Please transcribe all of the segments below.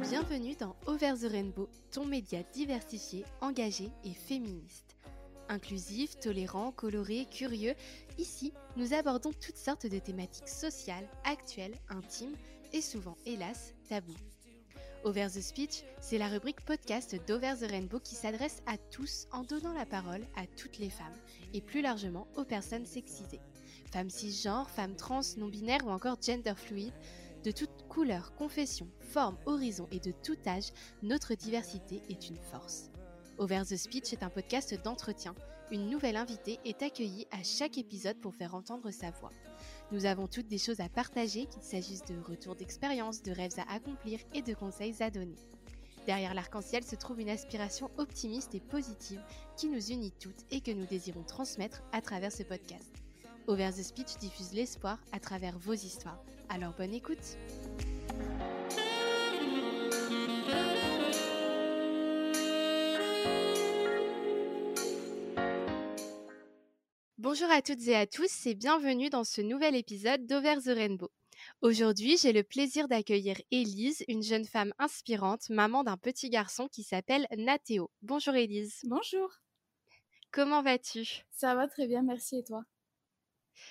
Bienvenue dans Over the Rainbow, ton média diversifié, engagé et féministe. Inclusif, tolérant, coloré, curieux, ici, nous abordons toutes sortes de thématiques sociales, actuelles, intimes et souvent, hélas, tabous. Over the Speech, c'est la rubrique podcast d'Over the Rainbow qui s'adresse à tous en donnant la parole à toutes les femmes et plus largement aux personnes sexisées. Femmes cisgenres, femmes trans, non-binaires ou encore gender fluid, de toute couleur, confession, forme, horizon et de tout âge, notre diversité est une force. Over the Speech est un podcast d'entretien. Une nouvelle invitée est accueillie à chaque épisode pour faire entendre sa voix. Nous avons toutes des choses à partager, qu'il s'agisse de retours d'expérience, de rêves à accomplir et de conseils à donner. Derrière l'arc-en-ciel se trouve une aspiration optimiste et positive qui nous unit toutes et que nous désirons transmettre à travers ce podcast. Over the Speech diffuse l'espoir à travers vos histoires. Alors bonne écoute Bonjour à toutes et à tous et bienvenue dans ce nouvel épisode d'Over the Rainbow. Aujourd'hui, j'ai le plaisir d'accueillir Élise, une jeune femme inspirante, maman d'un petit garçon qui s'appelle Nathéo. Bonjour Élise. Bonjour. Comment vas-tu? Ça va très bien, merci et toi?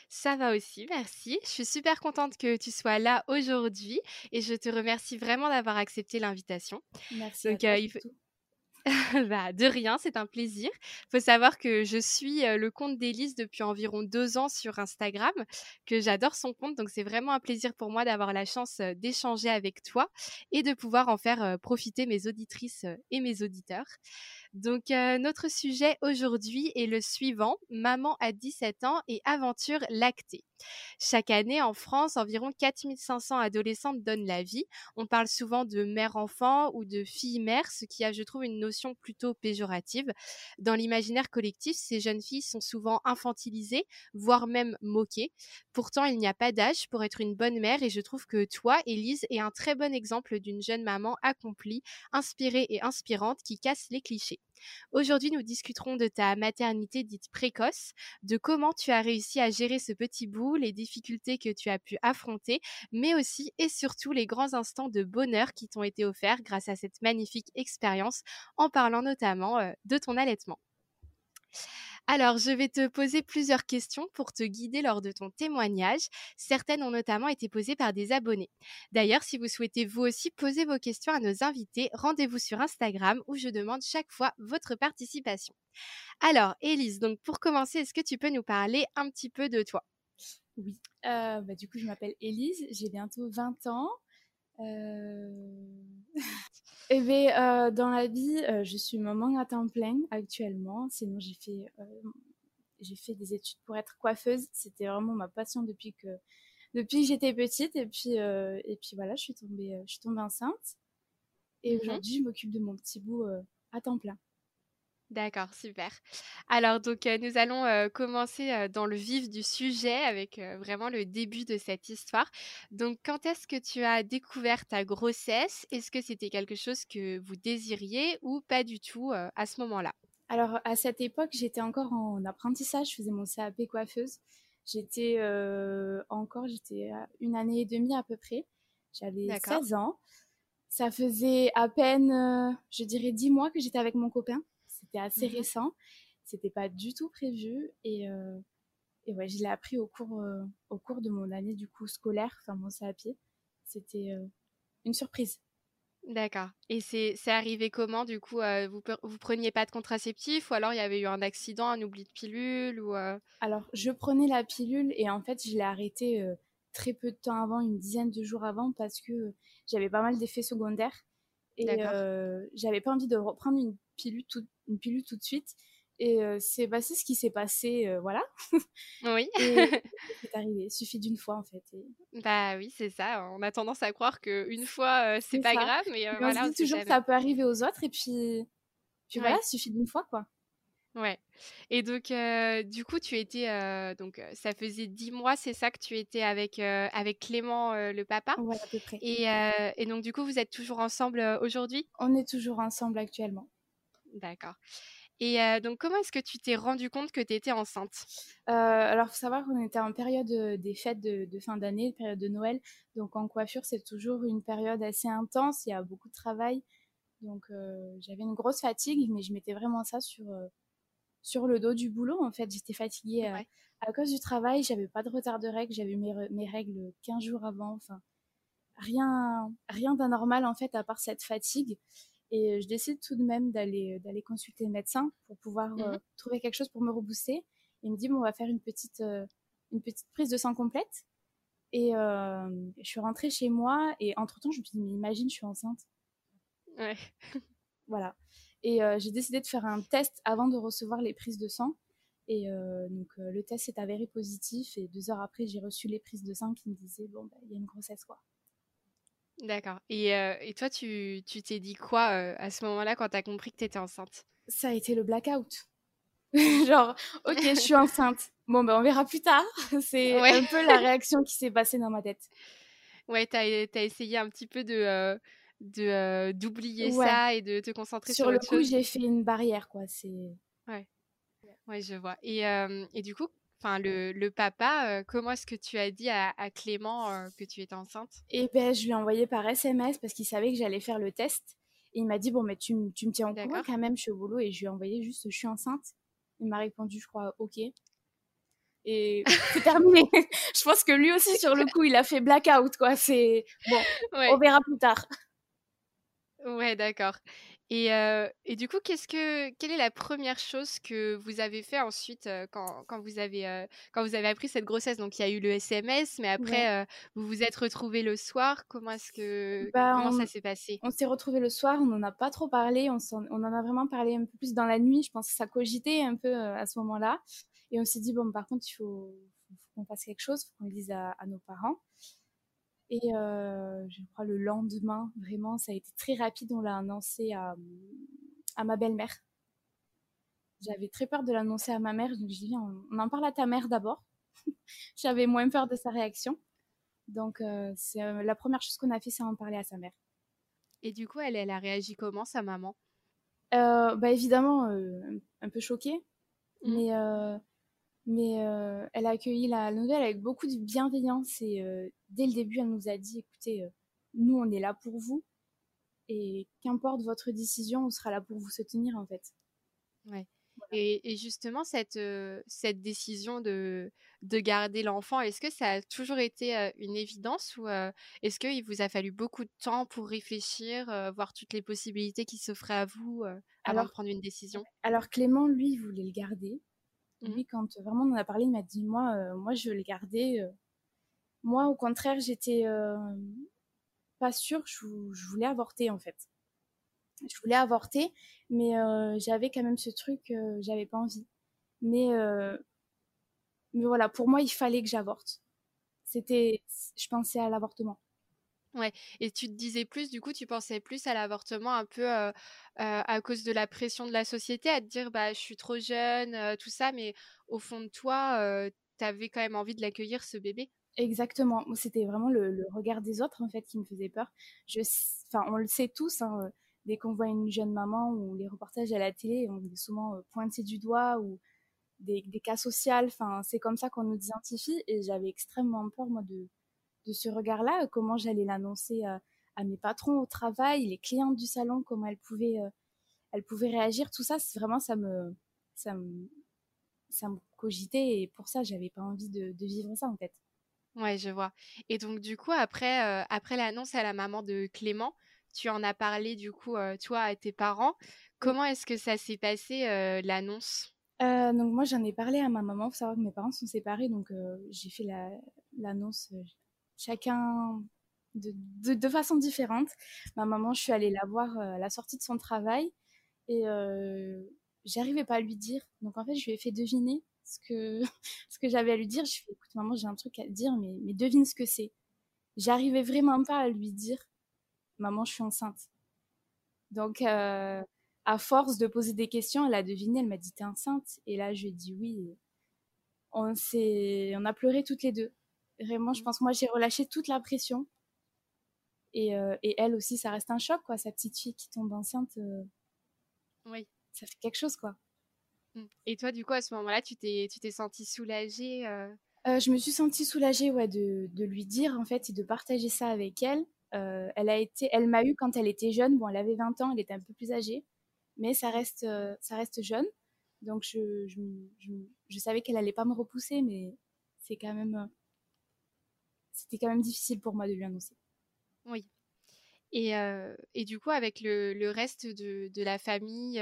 Ça va aussi, merci. Je suis super contente que tu sois là aujourd'hui et je te remercie vraiment d'avoir accepté l'invitation. Merci. Donc, à toi, bah, de rien, c'est un plaisir. Faut savoir que je suis le compte d'Élise depuis environ deux ans sur Instagram, que j'adore son compte. Donc, c'est vraiment un plaisir pour moi d'avoir la chance d'échanger avec toi et de pouvoir en faire profiter mes auditrices et mes auditeurs. Donc, notre sujet aujourd'hui est le suivant maman à 17 ans et aventure lactée. Chaque année, en France, environ 4500 adolescentes donnent la vie. On parle souvent de mère-enfant ou de fille-mère, ce qui a, je trouve, une notion plutôt péjorative. Dans l'imaginaire collectif, ces jeunes filles sont souvent infantilisées, voire même moquées. Pourtant, il n'y a pas d'âge pour être une bonne mère et je trouve que toi, Élise, es un très bon exemple d'une jeune maman accomplie, inspirée et inspirante qui casse les clichés. Aujourd'hui, nous discuterons de ta maternité dite précoce, de comment tu as réussi à gérer ce petit bout, les difficultés que tu as pu affronter, mais aussi et surtout les grands instants de bonheur qui t'ont été offerts grâce à cette magnifique expérience, en parlant notamment euh, de ton allaitement. Alors, je vais te poser plusieurs questions pour te guider lors de ton témoignage. Certaines ont notamment été posées par des abonnés. D'ailleurs, si vous souhaitez vous aussi poser vos questions à nos invités, rendez-vous sur Instagram où je demande chaque fois votre participation. Alors, Élise, donc pour commencer, est-ce que tu peux nous parler un petit peu de toi? Oui, euh, bah, du coup, je m'appelle Élise, j'ai bientôt 20 ans. Euh... Eh bien, euh, dans la vie, euh, je suis maman à temps plein actuellement. Sinon, j'ai fait, euh, j'ai fait des études pour être coiffeuse. C'était vraiment ma passion depuis que, depuis que j'étais petite. Et puis, et puis voilà, je suis tombée, je suis tombée enceinte. Et mmh aujourd'hui, je m'occupe de mon petit bout à temps plein. D'accord, super. Alors donc nous allons commencer dans le vif du sujet avec vraiment le début de cette histoire. Donc quand est-ce que tu as découvert ta grossesse? Est-ce que c'était quelque chose que vous désiriez ou pas du tout à ce moment-là? Alors à cette époque, j'étais encore en apprentissage, je faisais mon CAP coiffeuse. J'étais encore, j'étais une année et demie à peu près. J'avais 16 ans. Ça faisait à peine, je dirais, 10 mois que j'étais avec mon copain c'était assez mmh récent. C'était pas du tout prévu. Et, euh, et ouais, je l'ai appris au cours, euh, au cours de mon année du coup scolaire, enfin mon pied C'était euh, une surprise. D'accord. Et c'est arrivé comment du coup Vous vous preniez pas de contraceptif ou alors il y avait eu un accident, un oubli de pilule ou Alors je prenais la pilule et en fait je l'ai arrêtée très peu de temps avant, une dizaine de jours avant parce que j'avais pas mal d'effets secondaires et j'avais pas envie de reprendre une pilule tout, une pilule tout de suite. Et c'est passé ce qui s'est passé, voilà. Oui. c'est arrivé. Il suffit d'une fois, en fait. Bah oui, c'est ça. On a tendance à croire qu'une fois, c'est pas grave. Mais, voilà, on se dit toujours que ça peut arriver aux autres. Et puis, puis voilà, il suffit d'une fois, quoi. Ouais. Et donc, du coup, tu étais. donc, ça faisait dix mois, c'est ça que tu étais avec, avec Clément, le papa? Ouais, à peu près. Et, et, donc, du coup, vous êtes toujours ensemble aujourd'hui? On est toujours ensemble actuellement. D'accord. Et donc, comment est-ce que tu t'es rendu compte que tu étais enceinte? Alors, il faut savoir qu'on était en période des fêtes de, de fin d'année, période de Noël. Donc, en coiffure, c'est toujours une période assez intense. Il y a beaucoup de travail. Donc, j'avais une grosse fatigue, mais je mettais vraiment ça sur, sur le dos du boulot. En fait, j'étais fatiguée à cause du travail. J'avais pas de retard de règles. J'avais mes, mes règles 15 jours avant. Enfin, rien, rien d'anormal, en fait, à part cette fatigue. Et je décide tout de même d'aller d'aller consulter le médecin pour pouvoir mmh trouver quelque chose pour me rebooster. Il me dit bon, on va faire une petite une petite prise de sang complète. Et je suis rentrée chez moi et entre temps je me suis dit mais imagine je suis enceinte. Ouais. voilà. Et j'ai décidé de faire un test avant de recevoir les prises de sang. Et donc le test s'est avéré positif et deux heures après j'ai reçu les prises de sang qui me disaient bon bah, il y a une grossesse quoi. D'accord. Et, et toi, tu t'es dit quoi à ce moment-là quand tu as compris que tu étais enceinte? Ça a été le blackout. Genre, ok, je suis enceinte. Bon, ben on verra plus tard. C'est un peu la réaction qui s'est passée dans ma tête. Ouais, tu as, essayé un petit peu de de d'oublier ça et de te concentrer sur, sur le coup j'ai fait une barrière quoi c'est ouais ouais je vois et, et du coup enfin le, papa, euh, comment est-ce que tu as dit à, Clément euh, que tu étais enceinte? Eh ben, je lui ai envoyé par SMS parce qu'il savait que j'allais faire le test. Et il m'a dit bon mais tu, tu me tiens au courant quand même, je suis au boulot et je lui ai envoyé juste je suis enceinte. Il m'a répondu je crois ok. Et c'est terminé. je pense que lui aussi sur le coup il a fait blackout quoi. C'est bon, on verra plus tard. Ouais d'accord. Et, et, du coup, qu'est-ce que, quelle est la première chose que vous avez fait ensuite quand, quand, vous avez, quand vous avez appris cette grossesse? Donc, il y a eu le SMS, mais après, vous vous êtes retrouvés le soir. Comment est-ce que bah, comment ça s'est passé? On s'est retrouvés le soir. On n'en a pas trop parlé. On, on, en a vraiment parlé un peu plus dans la nuit. Je pense que ça cogitait un peu à ce moment-là. Et on s'est dit bon, par contre, il faut, qu'on fasse quelque chose. Il faut qu'on le dise à, à nos parents. Et je crois le lendemain, vraiment, ça a été très rapide. On l'a annoncé à, à ma belle-mère. J'avais très peur de l'annoncer à ma mère, donc je dis on, on en parle à ta mère d'abord. J'avais moins peur de sa réaction. Donc c'est la première chose qu'on a fait, c'est en parler à sa mère. Et du coup, elle, elle a réagi comment, sa maman? Bah évidemment, un peu choquée, mmh. mais mais euh, elle a accueilli la nouvelle avec beaucoup de bienveillance et euh, dès le début, elle nous a dit, écoutez, euh, nous, on est là pour vous et qu'importe votre décision, on sera là pour vous soutenir en fait. Ouais. Et, justement, cette, cette décision de, de garder l'enfant, est-ce que ça a toujours été une évidence ou est-ce qu'il vous a fallu beaucoup de temps pour réfléchir, voir toutes les possibilités qui s'offraient à vous avant de prendre une décision? Alors Clément, lui, voulait le garder. Mmh. Quand vraiment on en a parlé, il m'a dit moi, euh, moi, je le garder. Euh. Moi, au contraire, j'étais euh, pas sûre. Je, voulais avorter en fait. Je voulais avorter, mais j'avais quand même ce truc, j'avais pas envie. Mais mais voilà, pour moi, il fallait que j'avorte. C'était, je pensais à l'avortement. Ouais, et tu te disais plus, du coup, tu pensais plus à l'avortement un peu à cause de la pression de la société, à te dire, bah, je suis trop jeune, tout ça, mais au fond de toi, tu avais quand même envie de l'accueillir, ce bébé? Exactement. C'était vraiment le, regard des autres, en fait, qui me faisait peur. Je, enfin, on le sait tous, hein, dès qu'on voit une jeune maman ou les reportages à la télé, on est souvent pointé du doigt ou des, des cas sociaux. Enfin, c'est comme ça qu'on nous identifie. Et j'avais extrêmement peur, moi, de, de ce regard-là, comment j'allais l'annoncer à, mes patrons au travail, les clientes du salon, comment elles pouvaient, euh, elles pouvaient réagir. Tout ça, c'est vraiment ça me, ça me, ça me cogitait et pour ça, j'avais pas envie de, vivre ça en fait. Ouais, je vois. Et donc du coup, après, euh, après l'annonce à la maman de Clément, tu en as parlé du coup, euh, toi, à tes parents. Comment est-ce que ça s'est passé l'annonce? Donc moi j'en ai parlé à ma maman, il faut savoir que mes parents sont séparés, donc j'ai fait l'annonce, chacun de, de, façon différente. Ma maman, je suis allée la voir euh, à la sortie de son travail et euh, j'arrivais pas à lui dire. Donc en fait, je lui ai fait deviner ce que, ce que j'avais à lui dire. Je lui ai fait, écoute, maman, j'ai un truc à te dire, mais, mais devine ce que c'est. J'arrivais vraiment pas à lui dire, maman, je suis enceinte. Donc, euh, à force de poser des questions, elle a deviné, elle m'a dit, t'es enceinte Et là, je lui ai dit oui. On, on a pleuré toutes les deux. Vraiment, je pense que moi, j'ai relâché toute la pression. Et, euh, et, elle aussi, ça reste un choc, quoi. Sa petite fille qui tombe enceinte. Euh, oui. Ça fait quelque chose, quoi. Mmh. Et toi, du coup, à ce moment-là, tu t'es, tu t'es sentie soulagée Je me suis sentie soulagée ouais, de, de, lui dire, en fait, et de partager ça avec elle. elle a été, elle m'a eu quand elle était jeune. Bon, elle avait 20 ans, elle était un peu plus âgée, mais ça reste, ça reste jeune. Donc, je, je, je savais qu'elle allait pas me repousser, mais c'est quand même, c'était quand même difficile pour moi de lui annoncer. Oui. Et, et, du coup, avec le, le reste de, de, la famille,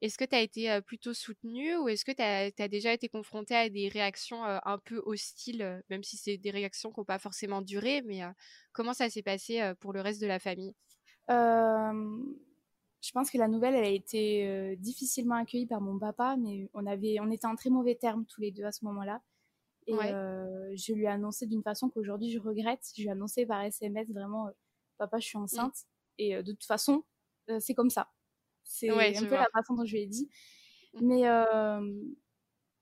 est-ce que tu as été plutôt soutenue ou est-ce que tu as, déjà été confrontée à des réactions un peu hostiles, même si c'est des réactions qui n'ont pas forcément duré, mais comment ça s'est passé pour le reste de la famille? Je pense que la nouvelle, elle a été difficilement accueillie par mon papa, mais on, avait, on était en très mauvais termes tous les deux à ce moment-là. Et je lui ai annoncé d'une façon qu'aujourd'hui je regrette. Je lui ai annoncé par SMS vraiment papa, je suis enceinte. Et de toute façon, c'est comme ça. C'est un peu la façon dont je lui ai dit. Mmh. Mais,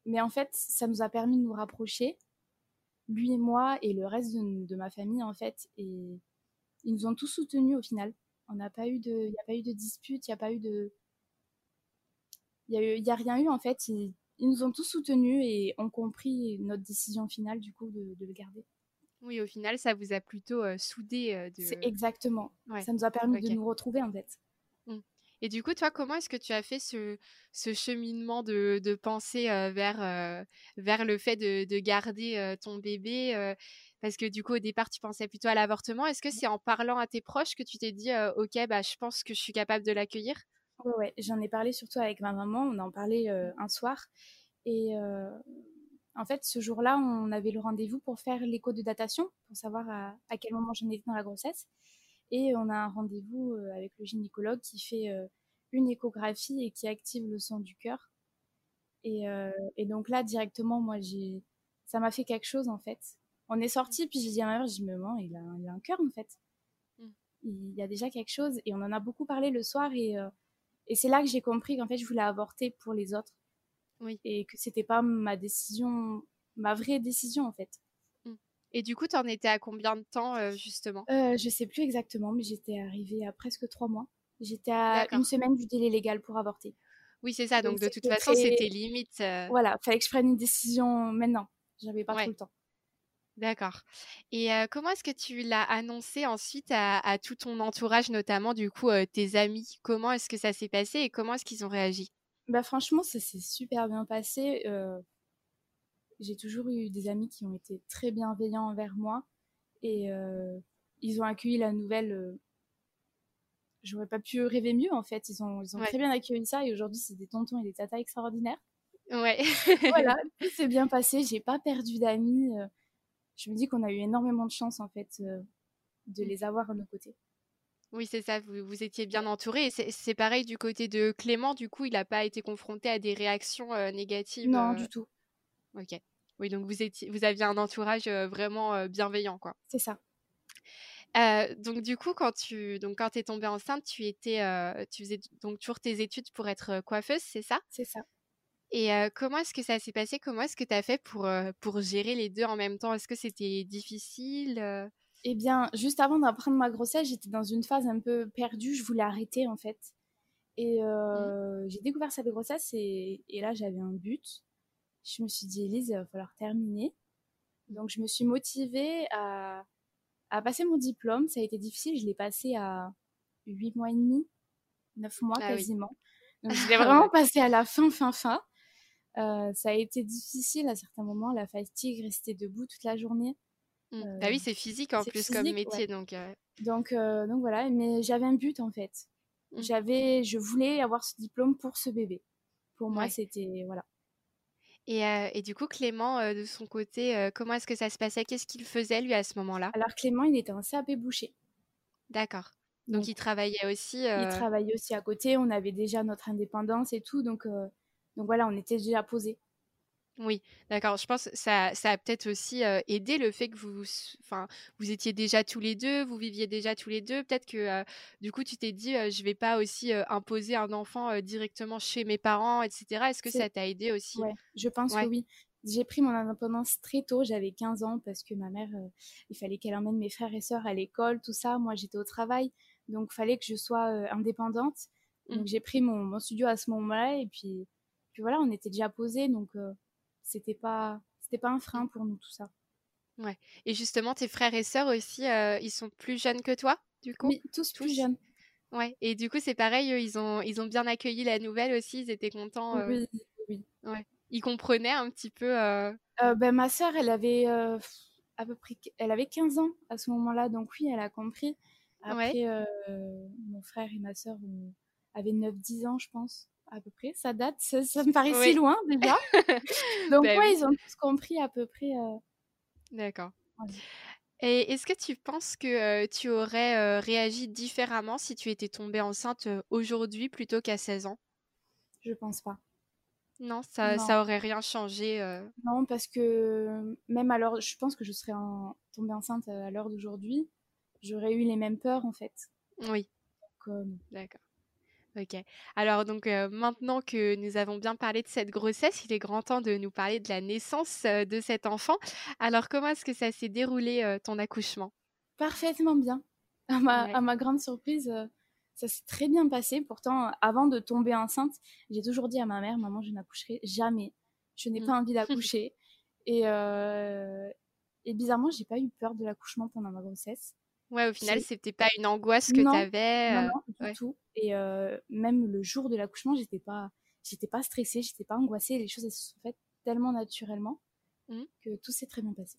mais en fait, ça nous a permis de nous rapprocher, lui et moi, et le reste de, ma famille, en fait. Et ils nous ont tous soutenus au final. On n'a pas eu de, il n'y a pas eu de dispute, il n'y a pas eu de, il n'y a, a, rien eu en fait. Ils, nous ont tous soutenus et ont compris notre décision finale du coup de, de le garder. Oui, au final, ça vous a plutôt soudé. de... C'est exactement. Ça nous a permis de nous retrouver en fait. Mmh. Et du coup, toi, comment est-ce que tu as fait ce, ce cheminement de, de pensée vers, vers le fait de, de garder ton bébé Parce que du coup, au départ, tu pensais plutôt à l'avortement. Est-ce que c'est en parlant à tes proches que tu t'es dit, OK, bah, je pense que je suis capable de l'accueillir Ouais. j'en ai parlé surtout avec ma maman. On en parlait un soir. Et en fait, ce jour-là, on avait le rendez-vous pour faire l'écho de datation, pour savoir à, quel moment j'en étais dans la grossesse. Et on a un rendez-vous euh, avec le gynécologue qui fait euh, une échographie et qui active le sang du cœur. Euh, et, donc là, directement, moi, j'ai, ça m'a fait quelque chose en fait. On est sorti, puis j'ai dit à ma mère, j'ai dit, maman, il a, il a un cœur en fait. Mm. Il y a déjà quelque chose. Et on en a beaucoup parlé le soir. Et, et c'est là que j'ai compris qu'en fait, je voulais avorter pour les autres oui. Et que c'était pas ma décision, ma vraie décision en fait. Mmh. Et du coup, tu en étais à combien de temps euh, justement? Euh, Je sais plus exactement, mais j'étais arrivée à presque trois mois. J'étais à une semaine du délai légal pour avorter. Oui, c'est ça. Donc, de toute façon, c'était limite. Euh voilà, fallait que je prenne une décision maintenant. J'avais pas trop le temps. D'accord. Et comment est-ce que tu l'as annoncé ensuite à, tout ton entourage, notamment du coup tes amis? Comment est-ce que ça s'est passé et comment est-ce qu'ils ont réagi? Bah franchement, ça s'est super bien passé. Euh, j'ai toujours eu des amis qui ont été très bienveillants envers moi et ils ont accueilli la nouvelle. J'aurais pas pu rêver mieux en fait. Ils ont, ils ont très bien accueilli ça et aujourd'hui c'est des tontons et des tatas extraordinaires. Ouais. voilà, tout s'est bien passé. J'ai pas perdu d'amis. Je me dis qu'on a eu énormément de chance en fait de mmh. les avoir à nos côtés. Oui, c'est ça, vous, vous, étiez bien entouré. C'est pareil du côté de Clément, du coup, il n'a pas été confronté à des réactions négatives Non, du tout. Ok. Oui, donc vous, étiez, vous aviez un entourage vraiment bienveillant, quoi. C'est ça. donc du coup, quand tu donc quand es tombée enceinte, tu étais, tu faisais donc toujours tes études pour être coiffeuse, c'est ça? C'est ça. Et comment est-ce que ça s'est passé? Comment est-ce que tu as fait pour, pour gérer les deux en même temps? Est-ce que c'était difficile eh bien, juste avant d'apprendre ma grossesse, j'étais dans une phase un peu perdue. Je voulais arrêter, en fait. Et mmh. j'ai découvert cette grossesse et, et là, j'avais un but. Je me suis dit, Elise, il va falloir terminer. Donc, je me suis motivée à, à passer mon diplôme. Ça a été difficile. Je l'ai passé à 8 mois et demi, 9 mois ah quasiment. Donc, je l'ai vraiment passé à la fin, fin, fin. Euh, ça a été difficile à certains moments. La fatigue, rester debout toute la journée. Mmh. bah oui, c'est physique en plus comme métier, donc. Donc, donc voilà, mais j'avais un but en fait. Mmh. J'avais, je voulais avoir ce diplôme pour ce bébé. Pour moi, c'était voilà. Et, et, du coup, Clément, de son côté, comment est-ce que ça se passait? Qu'est-ce qu'il faisait lui à ce moment-là? Alors Clément, il était en CAP boucher. D'accord. Donc, il travaillait aussi. Il travaillait aussi à côté. On avait déjà notre indépendance et tout, donc donc voilà, on était déjà posé. Oui, d'accord. Je pense que ça, ça a peut-être aussi aidé le fait que vous, enfin, vous étiez déjà tous les deux, vous viviez déjà tous les deux. Peut-être que du coup, tu t'es dit, je vais pas aussi imposer un enfant directement chez mes parents, etc. Est-ce que ça t'a aidé aussi? Ouais, je pense que oui. J'ai pris mon indépendance très tôt, j'avais 15 ans parce que ma mère, il fallait qu'elle emmène mes frères et sœurs à l'école, tout ça. Moi, j'étais au travail, donc il fallait que je sois indépendante. Mmh. Donc j'ai pris mon, mon, studio à ce moment-là et puis puis voilà, on était déjà posés, donc c'était pas, c'était pas un frein pour nous tout ça. Ouais. Et justement, tes frères et sœurs aussi, ils sont plus jeunes que toi, du coup? Oui, tous, plus jeunes. Ouais. Et du coup, c'est pareil, ils ont, ils ont bien accueilli la nouvelle aussi, ils étaient contents. Oui, oui. Ouais. Ils comprenaient un petit peu. ben, ma sœur, elle avait à peu près, elle avait 15 ans à ce moment-là, donc oui, elle a compris. Après, mon frère et ma sœur avaient 9-10 ans, je pense à peu près. Ça date, ça, me paraît si loin déjà. Donc ben ouais, ils ont tous compris à peu près. Euh, D'accord. Et est-ce que tu penses que tu aurais réagi différemment si tu étais tombée enceinte aujourd'hui plutôt qu'à 16 ans? Je pense pas. Non, ça, ça aurait rien changé. Non, parce que même alors, je pense que je serais tombée enceinte à l'heure d'aujourd'hui, j'aurais eu les mêmes peurs en fait. Oui. D'accord. Ok. Alors donc maintenant que nous avons bien parlé de cette grossesse, il est grand temps de nous parler de la naissance de cet enfant. Alors comment est-ce que ça s'est déroulé ton accouchement? Parfaitement bien. À ma, grande surprise, ça s'est très bien passé. Pourtant, avant de tomber enceinte, j'ai toujours dit à ma mère, maman, je n'accoucherai jamais. Je n'ai mmh. pas envie d'accoucher. et, et bizarrement, j'ai pas eu peur de l'accouchement pendant ma grossesse. Ouais, au final, c'était pas une angoisse que tu avais. Non, non, du tout. Et même le jour de l'accouchement, j'étais pas, j'étais pas stressée, j'étais pas angoissée. Les choses elles se sont faites tellement naturellement mmh. que tout s'est très bien passé.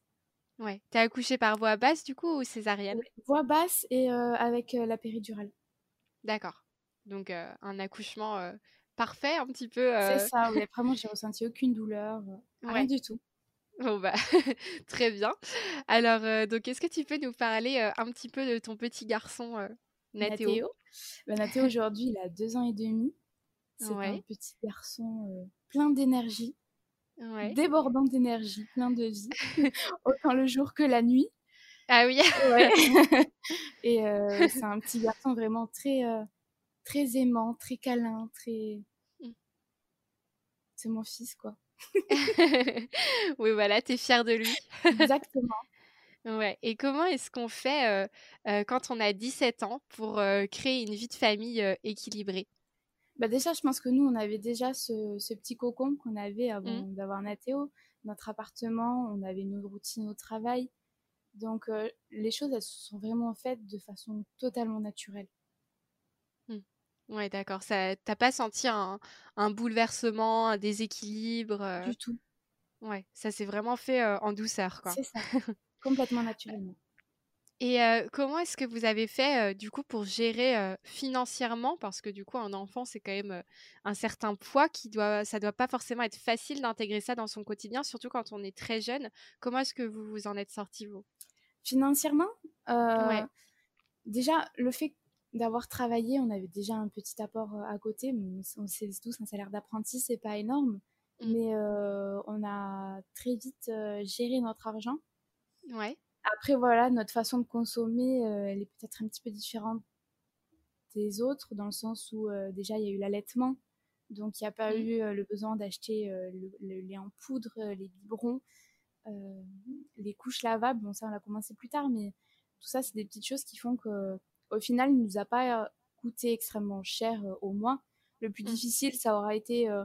Ouais. T'as accouché par voie basse du coup ou césarienne? Voie basse et avec la péridurale. D'accord. Donc un accouchement parfait un petit peu. C'est ça. Oui. Vraiment, j'ai ressenti aucune douleur, rien du tout. Bon bah très bien. Alors donc est-ce que tu peux nous parler un petit peu de ton petit garçon Nathéo Nathéo, bah, Nathéo aujourd'hui il a deux ans et demi. C'est un petit garçon plein d'énergie, débordant d'énergie, plein de vie, autant le jour que la nuit. Ah oui. et c'est un petit garçon vraiment très très aimant, très câlin, très. Mmh. C'est mon fils quoi. oui, voilà, tu es fière de lui. Exactement. ouais. Et comment est-ce qu'on fait quand on a 17 ans pour créer une vie de famille équilibrée? Bah déjà, je pense que nous, on avait déjà ce, petit cocon qu'on avait avant mmh. d'avoir Nathéo. Notre appartement, on avait nos routines au travail. Donc, les choses, elles se sont vraiment faites de façon totalement naturelle. Ouais, d'accord. Ça, t'as pas senti un, bouleversement, un déséquilibre Du tout. Ouais, ça s'est vraiment fait en douceur, quoi. C'est ça. Complètement naturellement. Et comment est-ce que vous avez fait du coup pour gérer financièrement? Parce que du coup un enfant c'est quand même un certain poids qui doit ça doit pas forcément être facile d'intégrer ça dans son quotidien surtout quand on est très jeune. Comment est-ce que vous vous en êtes sorti vous? Financièrement, ouais. déjà le fait d'avoir travaillé, on avait déjà un petit apport euh, à côté. On sait tous un salaire d'apprenti, c'est pas énorme, mmh. mais euh, on a très vite euh, géré notre argent. Ouais. Après voilà, notre façon de consommer, elle est peut-être un petit peu différente des autres dans le sens où déjà il y a eu l'allaitement, donc il n'y a pas mmh. eu le besoin d'acheter le, lait en poudre, les biberons, les couches lavables. Bon ça on a commencé plus tard, mais tout ça c'est des petites choses qui font que au final, il ne nous a pas euh, coûté extrêmement cher euh, au moins. Le plus mmh. difficile, ça aura été euh,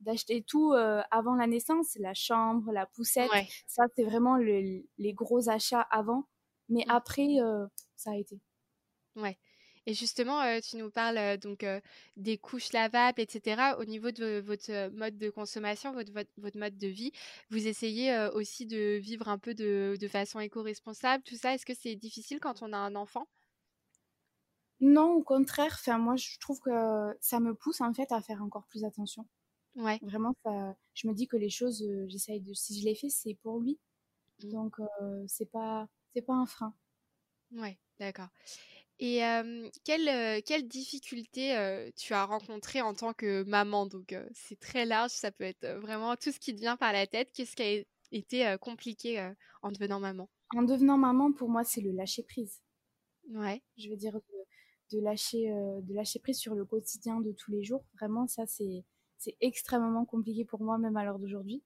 d'acheter tout avant la naissance, la chambre, la poussette. Ça, c'est vraiment les gros achats avant. Mais mmh. après, ça a été. Ouais. Et justement, tu nous parles donc des couches lavables, etc. Au niveau de votre mode de consommation, votre, votre, mode de vie, vous essayez aussi de vivre un peu de, de façon éco-responsable, tout ça. Est-ce que c'est difficile quand on a un enfant? Non, au contraire. Enfin, moi, je trouve que ça me pousse en fait à faire encore plus attention. Ouais. Vraiment, ça, je me dis que les choses, j'essaye de. Si je les fais, c'est pour lui. Mmh. Donc, c'est pas, c'est pas un frein. Ouais, d'accord. Et quelle, quelle difficulté tu as rencontré en tant que maman? Donc, c'est très large, ça peut être vraiment tout ce qui te vient par la tête. Qu'est-ce qui a été compliqué en devenant maman? En devenant maman, pour moi, c'est le lâcher prise. Ouais. Je veux dire, de, lâcher, de lâcher prise sur le quotidien de tous les jours. Vraiment, ça, c'est, c'est extrêmement compliqué pour moi, même à l'heure d'aujourd'hui.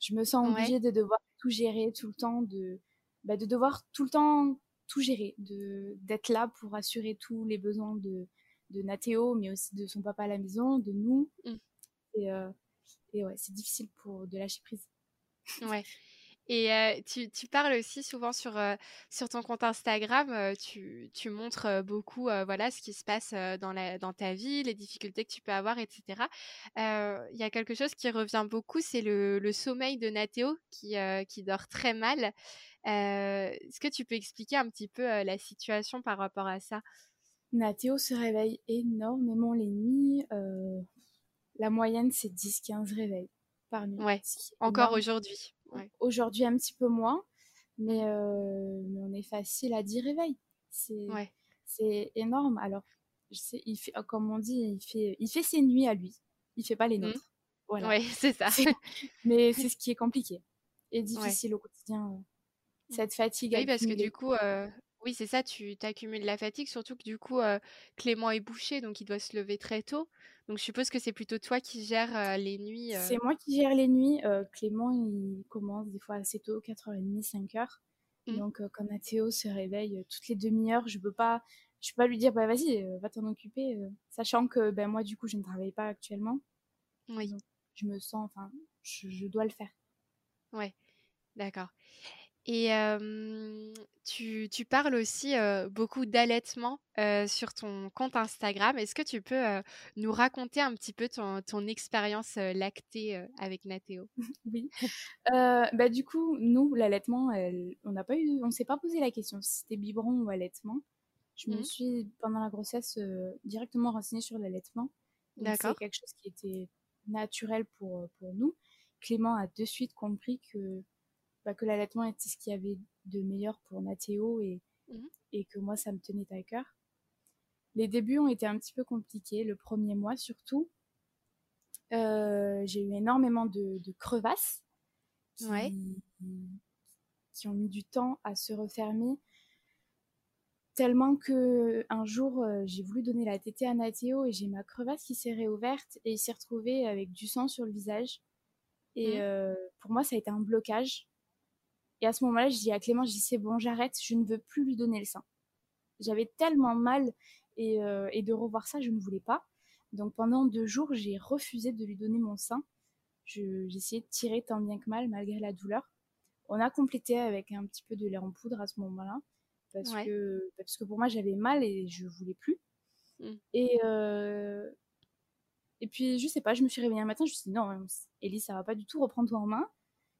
Je me sens obligée de devoir tout gérer tout le temps, de, bah, de devoir tout le temps tout gérer, de d'être là pour assurer tous les besoins de, de Nathéo, mais aussi de son papa à la maison, de nous. Mm. Et, et ouais, c'est difficile pour de lâcher prise. Ouais. Et tu, tu, parles aussi souvent sur, sur ton compte Instagram, tu, tu, montres beaucoup voilà, ce qui se passe dans, la, dans ta vie, les difficultés que tu peux avoir, etc. Il y a quelque chose qui revient beaucoup, c'est le, le, sommeil de Nathéo qui, qui dort très mal. Est-ce que tu peux expliquer un petit peu la situation par rapport à ça? Nathéo se réveille énormément les nuits. la moyenne, c'est 10-15 réveils par nuit. Ouais, encore aujourd'hui. Aujourd'hui, un petit peu moins, mais, euh, mais, on est facile à 10 réveils. C'est énorme. Alors, je sais, il fait, comme on dit, il fait, il fait ses nuits à lui. Il fait pas les mmh. nôtres. Voilà. Oui, c'est ça. mais c'est ce qui est compliqué et difficile au quotidien. Mmh. Cette fatigue. Oui, parce que du coup, euh, oui, c'est ça, tu accumules la fatigue, surtout que du coup, Clément est bouché, donc il doit se lever très tôt. Donc, je suppose que c'est plutôt toi qui gères les nuits. C'est moi qui gère les nuits. Clément, il commence des fois assez tôt, 4h30, 5h. Mmh. Donc, quand Mathéo se réveille toutes les demi-heures, je peux pas, je peux pas lui dire, bah vas-y, va t'en occuper, sachant que ben moi, du coup, je ne travaille pas actuellement. Oui. je me sens, enfin, je, je dois le faire. Ouais, d'accord. Et tu, tu, parles aussi beaucoup d'allaitement sur ton compte Instagram. Est-ce que tu peux nous raconter un petit peu ton, ton expérience lactée avec Nathéo? Oui. bah, du coup, nous, l'allaitement, on n'a pas eu, on s'est pas posé la question si c'était biberon ou allaitement. Je me mmh. suis, pendant la grossesse, directement renseignée sur l'allaitement. C'est quelque chose qui était naturel pour, pour nous. Clément a de suite compris que bah, que l'allaitement était ce qu'il y avait de meilleur pour Nathéo et, mhm. et que moi, ça me tenait à cœur. Les débuts ont été un petit peu compliqués, le premier mois surtout. Euh, j'ai eu énormément de, crevasses qui, qui, ont mis du temps à se refermer. Tellement que un jour, euh, j'ai voulu donner la tétée à Nathéo et j'ai ma crevasse qui s'est réouverte et il s'est retrouvé avec du sang sur le visage. Et mhm. euh, pour moi, ça a été un blocage. Et à ce moment-là, je dis à Clément, je dis c'est bon, j'arrête, je ne veux plus lui donner le sein. J'avais tellement mal et, euh, et, de revoir ça, je ne voulais pas. Donc pendant deux jours, j'ai refusé de lui donner mon sein. Essayé de tirer tant bien que mal, malgré la douleur. On a complété avec un petit peu de lait en poudre à ce moment-là, parce, que, parce que pour moi, j'avais mal et je voulais plus. Mm. Et, euh, et puis, je sais pas, je me suis réveillée un matin, je me suis dit, non, Ellie, ça va pas du tout, reprends-toi en main.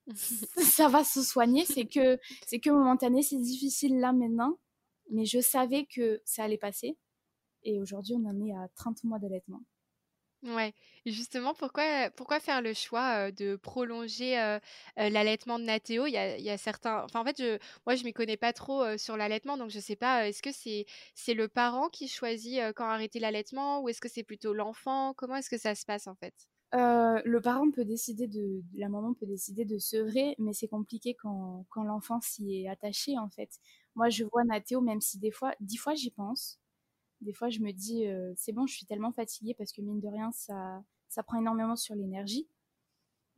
ça va se soigner. C'est que, c'est que momentané, c'est difficile là maintenant. Mais je savais que ça allait passer. Et aujourd'hui, on en est à 30 mois d'allaitement. Ouais, justement, pourquoi, pourquoi faire le choix de prolonger l'allaitement de Nathéo? Il y, a, il y a, certains. Enfin, en fait, je, moi, je m'y connais pas trop sur l'allaitement, donc je sais pas. Est-ce que c'est c'est le parent qui choisit quand arrêter l'allaitement ou est-ce que c'est plutôt l'enfant? Comment est-ce que ça se passe en fait? Euh, le parent peut décider de, la maman peut décider de sevrer, mais c'est compliqué quand, quand l'enfant s'y est attaché en fait. Moi, je vois Nathéo, même si des fois, dix fois j'y pense, des fois je me dis euh, c'est bon, je suis tellement fatiguée parce que mine de rien ça, ça prend énormément sur l'énergie.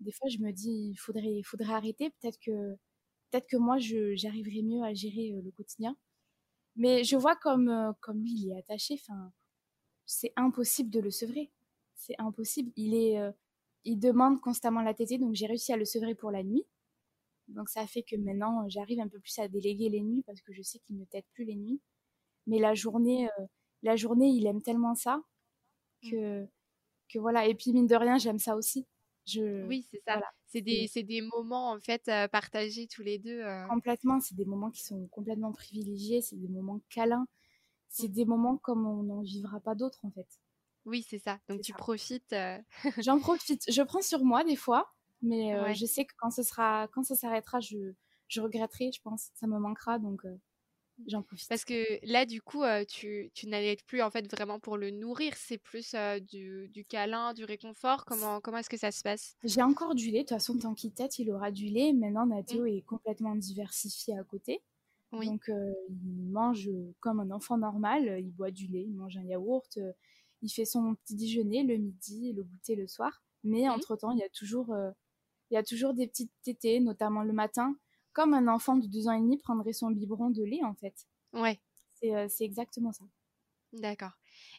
Des fois je me dis il faudrait, faudrait arrêter, peut-être que, peut-être que moi j'arriverai mieux à gérer euh, le quotidien. Mais je vois comme, comme lui il est attaché, enfin c'est impossible de le sevrer c'est impossible. Il est, euh, il demande constamment la tétée, donc j'ai réussi à le sevrer pour la nuit. Donc ça fait que maintenant j'arrive un peu plus à déléguer les nuits parce que je sais qu'il ne tète plus les nuits. Mais la journée, euh, la journée, il aime tellement ça mm. que, que voilà. Et puis mine de rien, j'aime ça aussi. Je, oui, c'est ça. C'est des, des, moments en fait partagés tous les deux. Euh. Complètement, c'est des moments qui sont complètement privilégiés, c'est des moments câlins, c'est mm. des moments comme on n'en vivra pas d'autres en fait. Oui, c'est ça. Donc tu profites. Euh. J'en profite. Je prends sur moi des fois, mais euh, je sais que quand ce sera, quand ça s'arrêtera, je, je regretterai, je pense. Ça me manquera, donc euh, j'en profite. Parce que là, du coup, tu, tu n'allais plus en fait vraiment pour le nourrir. C'est plus du, du, câlin, du réconfort. Comment, comment est-ce que ça se passe? J'ai encore du lait. De toute façon, tant qu'il tête, il aura du lait. Maintenant, Nathéo mmh. est complètement diversifié à côté. Donc, il mange comme un enfant normal. Il boit du lait, il mange un yaourt il fait son petit déjeuner le midi, le goûter le soir. Mais mhm. entre-temps, il y a toujours, euh, il y a toujours des petites tétées, notamment le matin, comme un enfant de deux ans et demi prendrait son biberon de lait, en fait. Ouais. C'est euh, exactement ça. D'accord.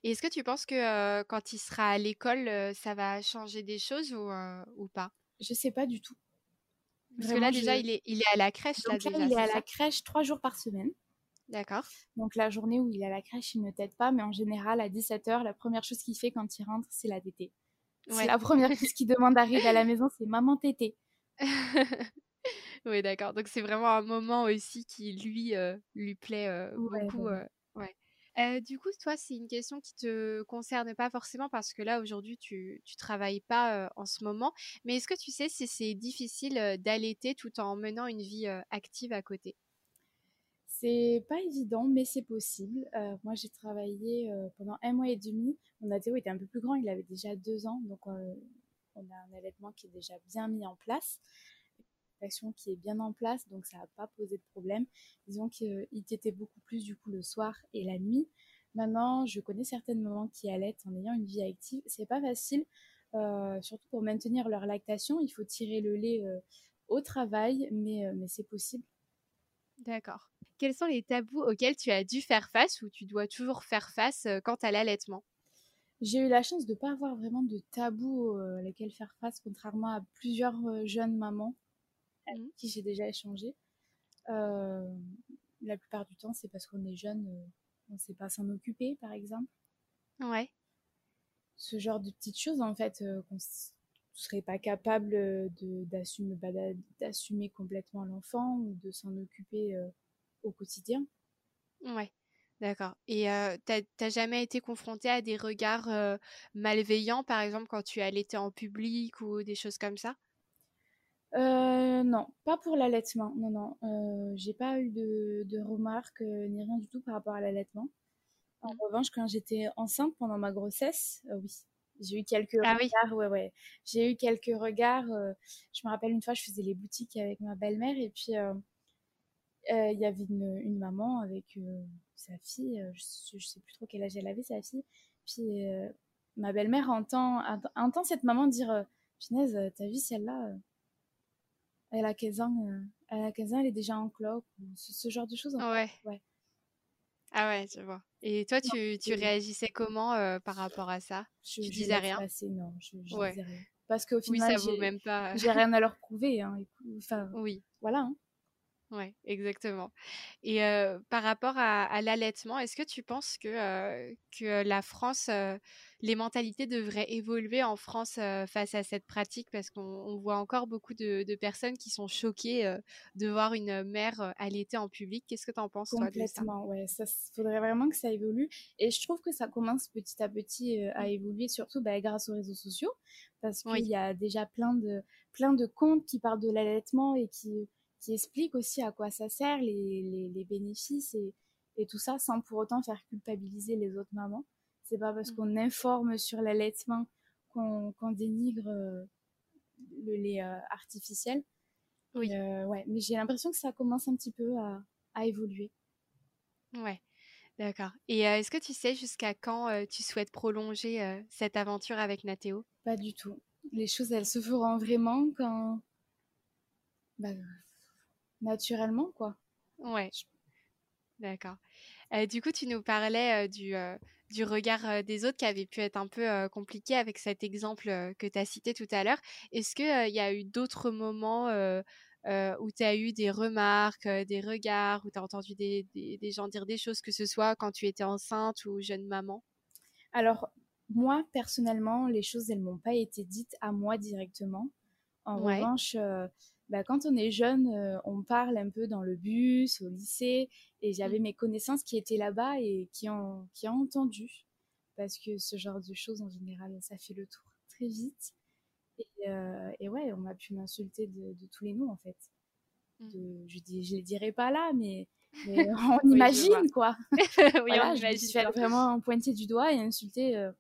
Et est-ce que tu penses que quand il sera à l'école, ça va changer des choses ou, ou pas? Je sais pas du tout. Parce que là, déjà, il, est, il est à la crèche. là, déjà, il est à la crèche trois jours par semaine. D'accord. Donc la journée où il est à la crèche, il ne t'aide pas, mais en général, à 17h, la première chose qu'il fait quand il rentre, c'est la tétée. C'est la première chose qu'il demande d'arriver à la maison, c'est maman tétée. oui, d'accord. Donc c'est vraiment un moment aussi qui lui lui plaît beaucoup. Ouais. du coup, toi, c'est une question qui te concerne pas forcément parce que là aujourd'hui tu tu travailles pas en ce moment. Mais est-ce que tu sais si c'est difficile d'allaiter tout en menant une vie active à côté? C'est pas évident, mais c'est possible. moi, j'ai travaillé pendant un mois et demi. Mon ATO était un peu plus grand, il avait déjà deux ans, donc on a un allaitement qui est déjà bien mis en place l'action qui est bien en place, donc ça n'a pas posé de problème. Disons qu'il était beaucoup plus du coup le soir et la nuit. Maintenant, je connais certaines mamans qui allaitent en ayant une vie active. C'est pas facile, euh, surtout pour maintenir leur lactation. Il faut tirer le lait euh, au travail, mais, euh, mais c'est possible. D'accord. Quels sont les tabous auxquels tu as dû faire face ou tu dois toujours faire face quant à l'allaitement? J'ai eu la chance de ne pas avoir vraiment de tabous lesquels faire face, contrairement à plusieurs jeunes mamans avec mmh. qui j'ai déjà échangé. Euh, la plupart du temps, c'est parce qu'on est jeune, on ne sait pas s'en occuper, par exemple. Ouais. Ce genre de petites choses, en fait, qu'on ne serait pas capable d'assumer bah, d'assumer complètement l'enfant ou de s'en occuper au quotidien? Ouais. D'accord. Et euh, t'as jamais été confrontée à des regards malveillants, par exemple, quand tu allaitais en public ou des choses comme ça? Euh, non, pas pour l'allaitement. Non, non. Euh, j'ai pas eu de, remarques euh, ni rien du tout par rapport à l'allaitement. En mmh. revanche, quand j'étais enceinte pendant ma grossesse, oui, j'ai eu quelques ah regards. Ouais, ouais. J'ai eu quelques regards. je me rappelle une fois, je faisais les boutiques avec ma belle-mère et puis il y avait une, maman avec sa fille. Je, je, sais plus trop quel âge elle avait, sa fille. Puis ma belle-mère entend, entend cette maman dire Pinaise, t'as vu celle-là elle a 15 ans, euh, elle a 15 ans, elle est déjà en clope, ce, genre de choses. En ouais. ouais. Ah ouais, je vois. Et toi, tu, tu réagissais comment euh, par rapport à ça? Je, Tu disais rien? Non, je, je disais rien. Parce qu'au final, oui, vaut même pas. j'ai rien à leur prouver. Hein. Enfin, oui. Voilà. Hein. Oui, exactement. Et par rapport à, l'allaitement, est-ce que tu penses que, que la France, les mentalités devraient évoluer en France face à cette pratique? Parce qu'on voit encore beaucoup de, personnes qui sont choquées de voir une mère allaiter en public. Qu'est-ce que tu en penses, toi, de ça? Ouais. Ça faudrait vraiment que ça évolue. Et je trouve que ça commence petit à petit à mmh. évoluer, surtout bah, grâce aux réseaux sociaux. Parce qu'il y a déjà plein de, plein de comptes qui parlent de l'allaitement et qui qui explique aussi à quoi ça sert, les, les, bénéfices et, et, tout ça, sans pour autant faire culpabiliser les autres mamans. C'est pas parce mmh. qu'on informe sur l'allaitement qu'on dénigre euh, le lait euh, artificiel. Oui. Euh, ouais, mais j'ai l'impression que ça commence un petit peu à, à évoluer. Ouais, d'accord. Et est-ce que tu sais jusqu'à quand tu souhaites prolonger cette aventure avec Nathéo? Pas du tout. Les choses, elles se feront vraiment quand, bah, naturellement, quoi. Ouais. D'accord. Euh, du coup, tu nous parlais euh, du, euh, du regard des autres qui avait pu être un peu compliqué avec cet exemple que tu as cité tout à l'heure. Est-ce qu'il y a eu d'autres moments où tu as eu des remarques, des regards, où tu as entendu des, des, gens dire des choses, que ce soit quand tu étais enceinte ou jeune maman? Alors, moi, personnellement, les choses, elles m'ont pas été dites à moi directement. En revanche, bah, quand on est jeune, euh, on parle un peu dans le bus, au lycée, et j'avais mmh. mes connaissances qui étaient là-bas et qui ont, qui ont entendu, parce que ce genre de choses, en général, ça fait le tour très vite. Et, euh, et ouais, on m'a pu m'insulter de, de, tous les noms, en fait. De, je ne je les dirai pas là, mais, on imagine, quoi. oui, voilà, on je imagine. Je vraiment pointer du doigt et insulter, euh,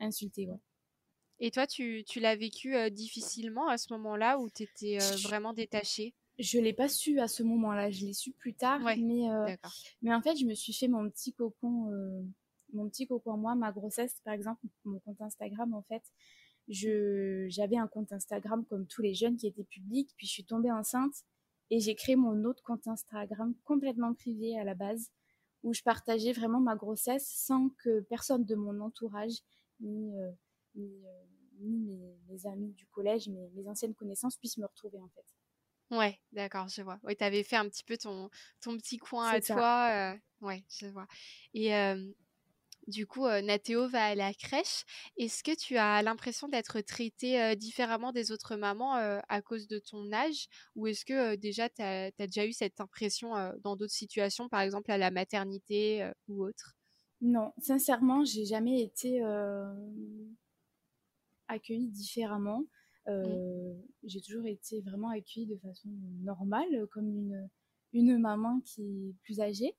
insulter, ouais. Et toi, tu, tu l'as vécu difficilement à ce moment-là où tu étais vraiment détachée? Je ne l'ai pas su à ce moment-là, je l'ai su plus tard. mais, mais en fait, je me suis fait mon petit cocon, mon petit cocon moi, ma grossesse, par exemple, mon compte Instagram, en fait. J'avais un compte Instagram comme tous les jeunes qui étaient publics, puis je suis tombée enceinte et j'ai créé mon autre compte Instagram complètement privé à la base où je partageais vraiment ma grossesse sans que personne de mon entourage, ni, ni, mes, amis du collège, mes, mes anciennes connaissances puissent me retrouver en fait. Ouais, d'accord, je vois. Oui, tu avais fait un petit peu ton, ton petit coin à toi. ouais, je vois. Et du coup, Nathéo va à la crèche. Est-ce que tu as l'impression d'être traitée différemment des autres mamans à cause de ton âge? Ou est-ce que déjà, tu as, déjà eu cette impression dans d'autres situations, par exemple à la maternité ou autre? Non, sincèrement, j'ai jamais été accueillie différemment. Mmh. Euh, j'ai toujours été vraiment accueillie de façon normale, comme une, une maman qui est plus âgée.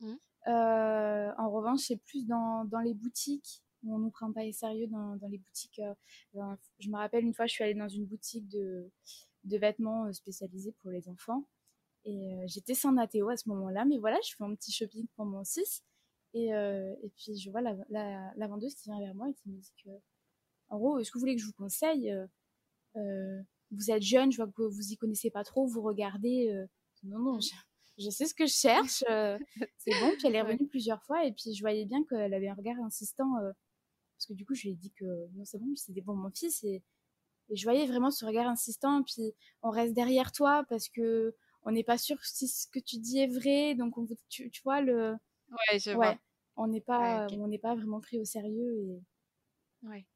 Mmh. Euh, en revanche, c'est plus dans, dans, les boutiques où on ne nous prend pas au sérieux dans, dans les boutiques. Euh, je me rappelle une fois, je suis allée dans une boutique de, de vêtements spécialisés pour les enfants. Et j'étais sans Nathéo à ce moment-là, mais voilà, je fais un petit shopping pour mon 6. Et, et puis je vois la, la, la, vendeuse qui vient vers moi et qui me dit que, en gros, est-ce que vous voulez que je vous conseille euh, vous êtes jeune, je vois que vous y connaissez pas trop, vous regardez. Euh, non, non, je, sais ce que je cherche, euh, c'est bon. Puis elle est revenue plusieurs fois et puis je voyais bien qu'elle avait un regard insistant parce que du coup je lui ai dit que non c'est bon, c'était pour mon fils et, et, je voyais vraiment ce regard insistant. Puis on reste derrière toi parce que on n'est pas sûr si ce que tu dis est vrai, donc on, tu, tu vois le. Ouais, je vois. On n'est pas, on n'est pas vraiment pris au sérieux et. Ouais.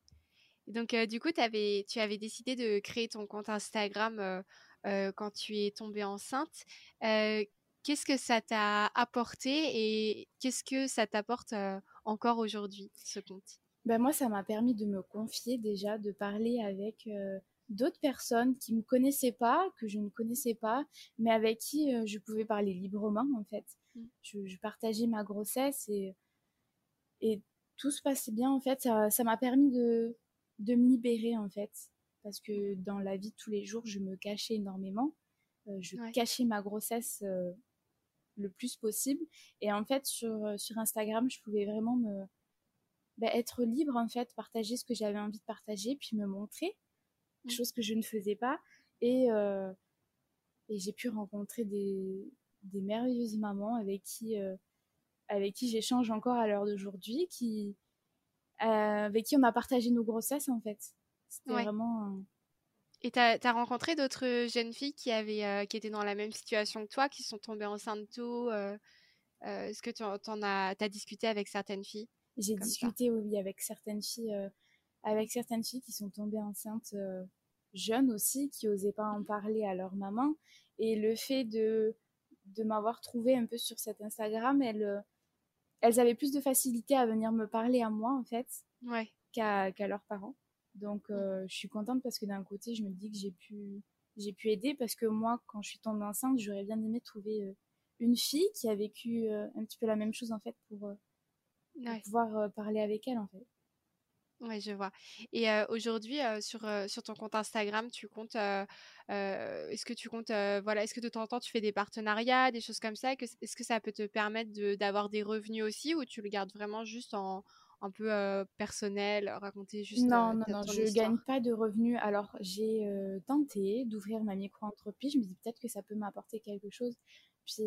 Donc, du coup, avais, tu avais décidé de créer ton compte Instagram quand tu es tombée enceinte. qu'est-ce que ça t'a apporté et qu'est-ce que ça t'apporte encore aujourd'hui, ce compte? Ben Moi, ça m'a permis de me confier déjà, de parler avec d'autres personnes qui ne me connaissaient pas, que je ne connaissais pas, mais avec qui je pouvais parler librement, en fait. Mmh. Je, partageais ma grossesse et, et tout se passait bien, en fait. Ça m'a permis de de me libérer en fait. Parce que dans la vie de tous les jours, je me cachais énormément. Euh, je cachais ma grossesse euh, le plus possible. Et en fait, sur, euh, sur Instagram, je pouvais vraiment me, bah, être libre, en fait, partager ce que j'avais envie de partager, puis me montrer, chose que je ne faisais pas. Et, et j'ai pu rencontrer des, des merveilleuses mamans avec qui, avec qui j'échange encore à l'heure d'aujourd'hui, qui, avec qui on a partagé nos grossesses en fait. C'était vraiment. Et tu as, rencontré d'autres jeunes filles qui, avaient, euh, qui étaient dans la même situation que toi, qui sont tombées enceintes tôt euh, Est-ce que tu en, as, as, discuté avec certaines filles J'ai discuté, oui, avec certaines filles, avec certaines filles qui sont tombées enceintes jeunes aussi, qui n'osaient pas en parler à leur maman. Et le fait de, de m'avoir trouvé un peu sur cet Instagram, elle, elles avaient plus de facilité à venir me parler à moi, en fait, ouais. qu'à leurs parents. Donc, euh, je suis contente parce que d'un côté, je me dis que j'ai pu, j'ai pu aider parce que moi, quand je suis tombée enceinte, j'aurais bien aimé trouver euh, une fille qui a vécu euh, un petit peu la même chose, en fait, pour, pouvoir parler avec elle, en fait. Oui, je vois. Et aujourd'hui, sur, sur ton compte Instagram, tu comptes, est-ce que tu comptes, voilà, est-ce que de temps en temps tu fais des partenariats, des choses comme ça? Est-ce que ça peut te permettre d'avoir des revenus aussi ou tu le gardes vraiment juste en un peu personnel, raconter juste Non, non, non, je gagne pas de revenus. Alors, j'ai tenté d'ouvrir ma micro-entreprise. Je me dis peut-être que ça peut m'apporter quelque chose. Puis,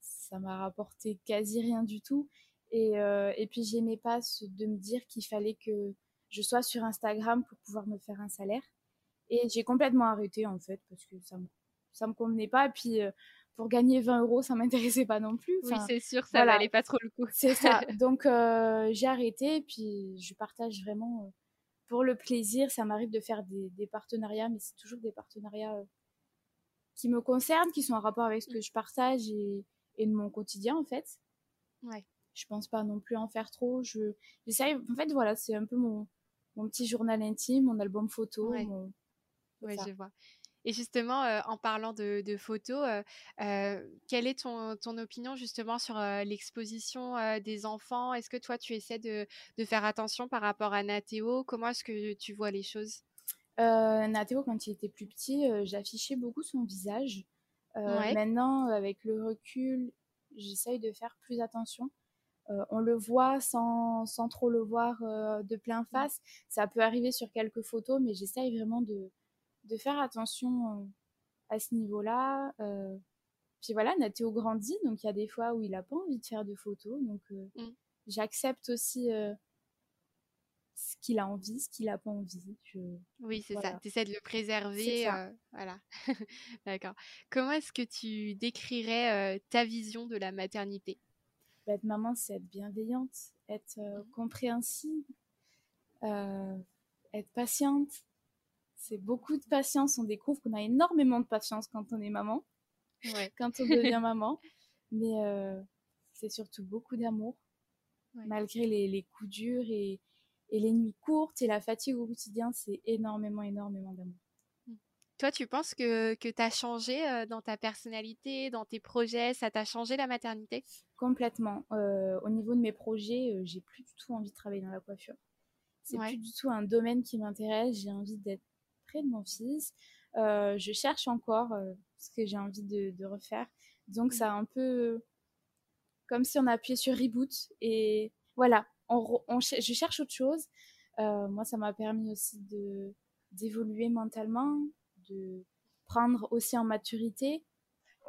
ça m'a rapporté quasi rien du tout. Et, euh, et puis, j'aimais pas de me dire qu'il fallait que je sois sur Instagram pour pouvoir me faire un salaire. Et j'ai complètement arrêté, en fait, parce que ça me, ça me convenait pas. Et puis, euh, pour gagner 20 euros, ça m'intéressait pas non plus. oui, c'est sûr, ça valait pas trop le coup. C'est ça. Donc, euh, j'ai arrêté. Et puis, je partage vraiment pour le plaisir. Ça m'arrive de faire des, des partenariats, mais c'est toujours des partenariats qui me concernent, qui sont en rapport avec ce que mmh. je partage et, et de mon quotidien, en fait. Ouais je pense pas non plus en faire trop. Je, j'essaye, en fait, voilà, c'est un peu mon, mon petit journal intime, mon album photo. Oui, ouais, je vois. Et justement, euh, en parlant de, de photos, euh, euh, quelle est ton, ton, opinion justement sur l'exposition des enfants? Est-ce que toi, tu essaies de, de, faire attention par rapport à Nathéo? Comment est-ce que tu vois les choses? Nathéo, quand il était plus petit, j'affichais beaucoup son visage. Maintenant, avec le recul, j'essaye de faire plus attention. Euh, on le voit sans, sans, trop le voir euh, de plein face. Ça peut arriver sur quelques photos, mais j'essaye vraiment de, de, faire attention euh, à ce niveau-là. puis voilà, Nathéo grandit, donc il y a des fois où il n'a pas envie de faire de photos. Donc mmh. j'accepte aussi ce qu'il a envie, ce qu'il n'a pas envie. Oui, c'est ça. Tu essaies de le préserver. Euh, voilà. D'accord. Comment est-ce que tu décrirais euh, ta vision de la maternité? Bah, Être maman, c'est être bienveillante, être euh, mmh. compréhensive, être patiente. C'est beaucoup de patience. On découvre qu'on a énormément de patience quand on est maman, quand on devient maman. Mais c'est surtout beaucoup d'amour, malgré les, les coups durs et et les nuits courtes et la fatigue au quotidien, c'est énormément, énormément d'amour. Toi, tu penses que, que tu as changé dans ta personnalité, dans tes projets? Ça t'a changé la maternité? Complètement. Euh, au niveau de mes projets, euh, j'ai plus du tout envie de travailler dans la coiffure. C'est plus du tout un domaine qui m'intéresse. J'ai envie d'être près de mon fils. je cherche encore ce que j'ai envie de, de, refaire. Donc, mmh. ça a un peu comme si on appuyait sur reboot. Et voilà, je cherche autre chose. Moi, ça m'a permis aussi de d'évoluer mentalement, de prendre aussi en maturité,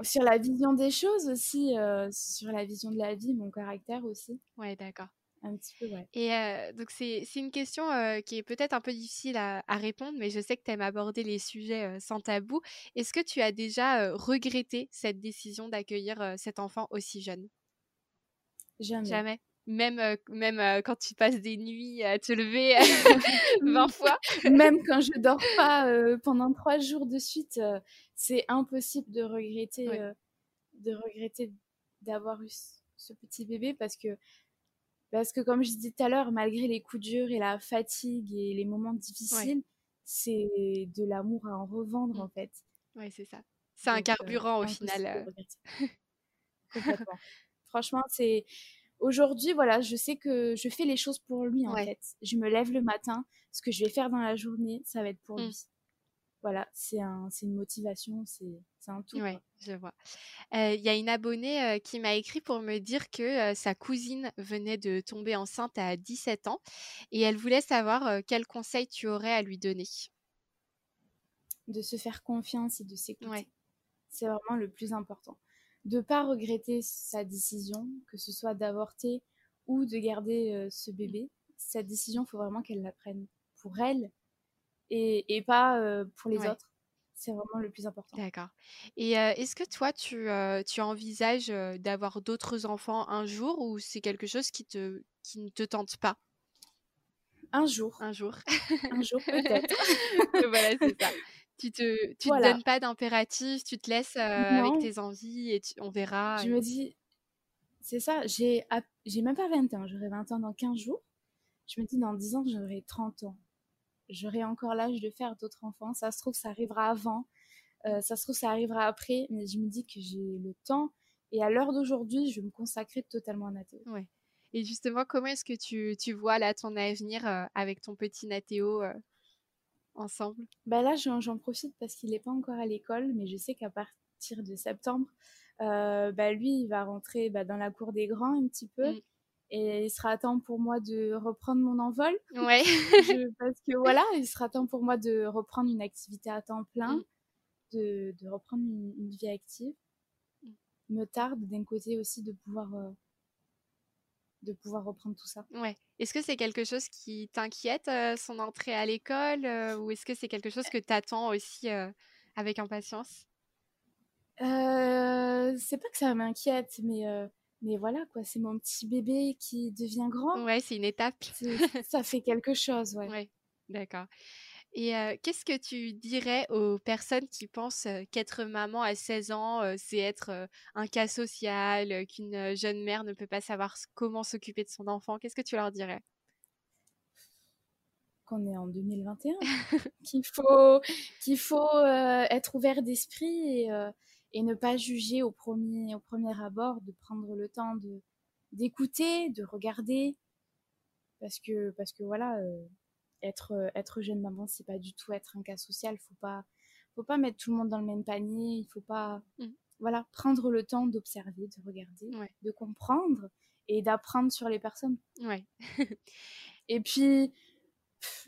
sur la vision des choses aussi, euh, sur la vision de la vie, mon caractère aussi. Ouais, d'accord. Un petit peu, ouais. Et euh, donc, c'est une question qui est peut-être un peu difficile à, à, répondre, mais je sais que tu aimes aborder les sujets sans tabou. Est-ce que tu as déjà regretté cette décision d'accueillir cet enfant aussi jeune? Jamais. Jamais? Même, même quand tu passes des nuits à te lever 20 fois. même quand je dors pas pendant trois jours de suite, c'est impossible de regretter, de regretter d'avoir eu ce petit bébé parce que, parce que comme je disais tout à l'heure, malgré les coups durs et la fatigue et les moments difficiles, c'est de l'amour à en revendre mmh. en fait. Oui, c'est ça. C'est un carburant au final. Franchement, c'est Aujourd'hui, voilà, je sais que je fais les choses pour lui en fait. Je me lève le matin, ce que je vais faire dans la journée, ça va être pour mmh. lui. Voilà, c'est un, une motivation, c'est un tout. Oui, je vois. Il y a une abonnée qui m'a écrit pour me dire que sa cousine venait de tomber enceinte à 17 ans et elle voulait savoir quel conseil tu aurais à lui donner. De se faire confiance et de s'écouter. C'est vraiment le plus important de pas regretter sa décision, que ce soit d'avorter ou de garder euh, ce bébé. Cette décision, il faut vraiment qu'elle la prenne pour elle et, pas euh, pour les autres. C'est vraiment le plus important. D'accord. Et euh, est-ce que toi, tu, tu envisages d'avoir d'autres enfants un jour ou c'est quelque chose qui, te, qui ne te tente pas? Un jour. Un jour. un jour peut-être. voilà, c'est ça. Tu te, tu te donnes pas d'impératif, tu te laisses avec tes envies et on verra. Je me dis, c'est ça, j'ai, j'ai même pas 20 ans, j'aurai 20 ans dans 15 jours. Je me dis, dans 10 ans, j'aurai 30 ans. J'aurai encore l'âge de faire d'autres enfants. Ça se trouve, ça arrivera avant. ça se trouve, ça arrivera après. Mais je me dis que j'ai le temps. Et à l'heure d'aujourd'hui, je vais me consacrer totalement à Nathéo. Ouais. Et justement, comment est-ce que tu, tu vois là ton avenir avec ton petit Nathéo ensemble? Bah Là, j'en profite parce qu'il n'est pas encore à l'école, mais je sais qu'à partir de septembre, euh, bah, lui, il va rentrer bah, dans la cour des grands un petit peu. Mm. Et il sera temps pour moi de reprendre mon envol. Ouais. parce que voilà, il sera temps pour moi de reprendre une activité à temps plein, mm. de, de, reprendre une, vie active. Mm. Me tarde d'un côté aussi de pouvoir euh, de pouvoir reprendre tout ça. Ouais. Est-ce que c'est quelque chose qui t'inquiète, euh, son entrée à l'école, euh, ou est-ce que c'est quelque chose que tu attends aussi euh, avec impatience? C'est pas que ça m'inquiète, mais, mais voilà, quoi. C'est mon petit bébé qui devient grand. Ouais, c'est une étape. ça fait quelque chose, ouais. ouais. D'accord. Et qu'est-ce que tu dirais aux personnes qui pensent qu'être maman à 16 ans, c'est être un cas social, qu'une jeune mère ne peut pas savoir comment s'occuper de son enfant? Qu'est-ce que tu leur dirais? Qu'on est en 2021, qu'il faut, qu'il faut être ouvert d'esprit et, et, ne pas juger au premier, au premier abord, de prendre le temps de d'écouter, de regarder, parce que parce que voilà être, euh, être jeune maman, c'est pas du tout être un cas social. Faut pas, faut pas mettre tout le monde dans le même panier. Il faut pas, mmh. voilà, prendre le temps d'observer, de regarder, de comprendre et d'apprendre sur les personnes. Ouais. et puis,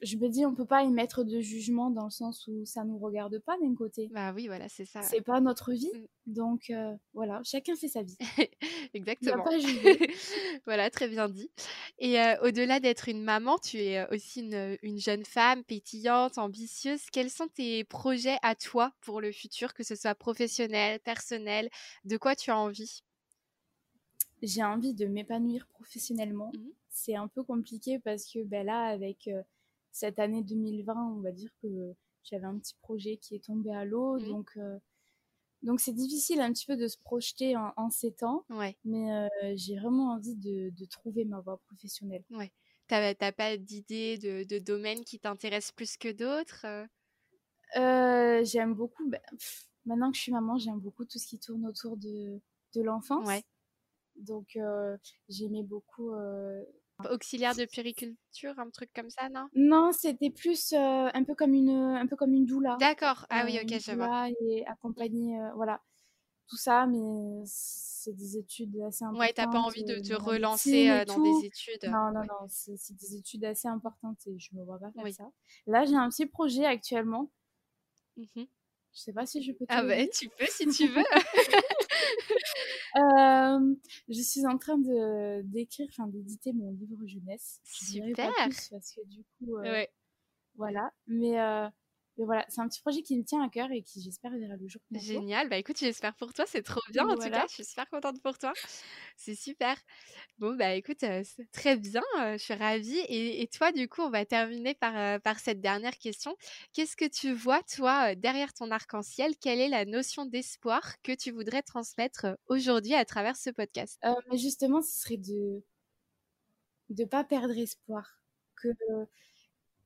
je me dis, on peut pas y mettre de jugement dans le sens où ça nous regarde pas d'un côté. Bah oui, voilà, c'est ça. C'est pas notre vie. Mmh. Donc euh, voilà, chacun fait sa vie. Exactement. voilà, très bien dit. Et euh, au-delà d'être une maman, tu es euh, aussi une, une, jeune femme pétillante, ambitieuse. Quels sont tes projets à toi pour le futur, que ce soit professionnel, personnel? De quoi tu as envie? J'ai envie de m'épanouir professionnellement. Mmh. C'est un peu compliqué parce que ben là, avec cette année 2020, on va dire que j'avais un petit projet qui est tombé à l'eau. Mmh. Donc, euh, donc c'est difficile un petit peu de se projeter en, ces temps. Ouais. Mais euh, j'ai vraiment envie de, trouver ma voie professionnelle. Ouais. T'as pas d'idée de, domaine qui t'intéresse plus que d'autres euh? J'aime beaucoup. Ben, maintenant que je suis maman, j'aime beaucoup tout ce qui tourne autour de, de l'enfance. Ouais. Donc j'aimais beaucoup Auxiliaire de périculture, un truc comme ça, non? Non, c'était plus euh, un peu comme une un peu comme une doula. D'accord. Ah oui, ok, je vois. Et accompagner, euh, voilà, tout ça, mais c'est des études assez importantes. Ouais, t'as pas envie de te relancer euh, dans des études. Non, non, non, c'est des études assez importantes et je me vois pas faire ça. Là, j'ai un petit projet actuellement. Mmh je sais pas si je peux. ah bah, tu peux si tu veux. Euh, je suis en train de d'écrire, enfin d'éditer mon livre jeunesse. Super. parce que du coup, euh, voilà. Mais euh, mais voilà, c'est un petit projet qui me tient à cœur et qui, j'espère, verra le jour. Génial. Bah écoute, j'espère pour toi. C'est trop bien en tout cas. Je suis super contente pour toi. C'est super. Bon, bah écoute, très bien. je suis ravie. Et, toi, du coup, on va terminer par, par cette dernière question. Qu'est-ce que tu vois, toi, derrière ton arc-en-ciel? Quelle est la notion d'espoir que tu voudrais transmettre aujourd'hui à travers ce podcast? Justement, ce serait de ne pas perdre espoir. Que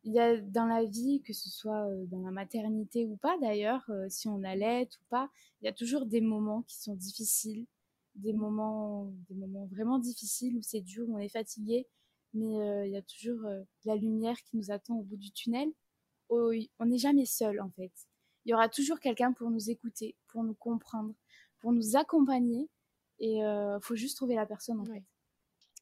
il y a dans la vie, que ce soit dans la maternité ou pas d'ailleurs, si on allait ou pas, il y a toujours des moments qui sont difficiles, des moments, des moments vraiment difficiles où c'est dur, où on est fatigué, mais il y a toujours la lumière qui nous attend au bout du tunnel. on n'est jamais seul en fait. Il y aura toujours quelqu'un pour nous écouter, pour nous comprendre, pour nous accompagner, et il faut juste trouver la personne en fait.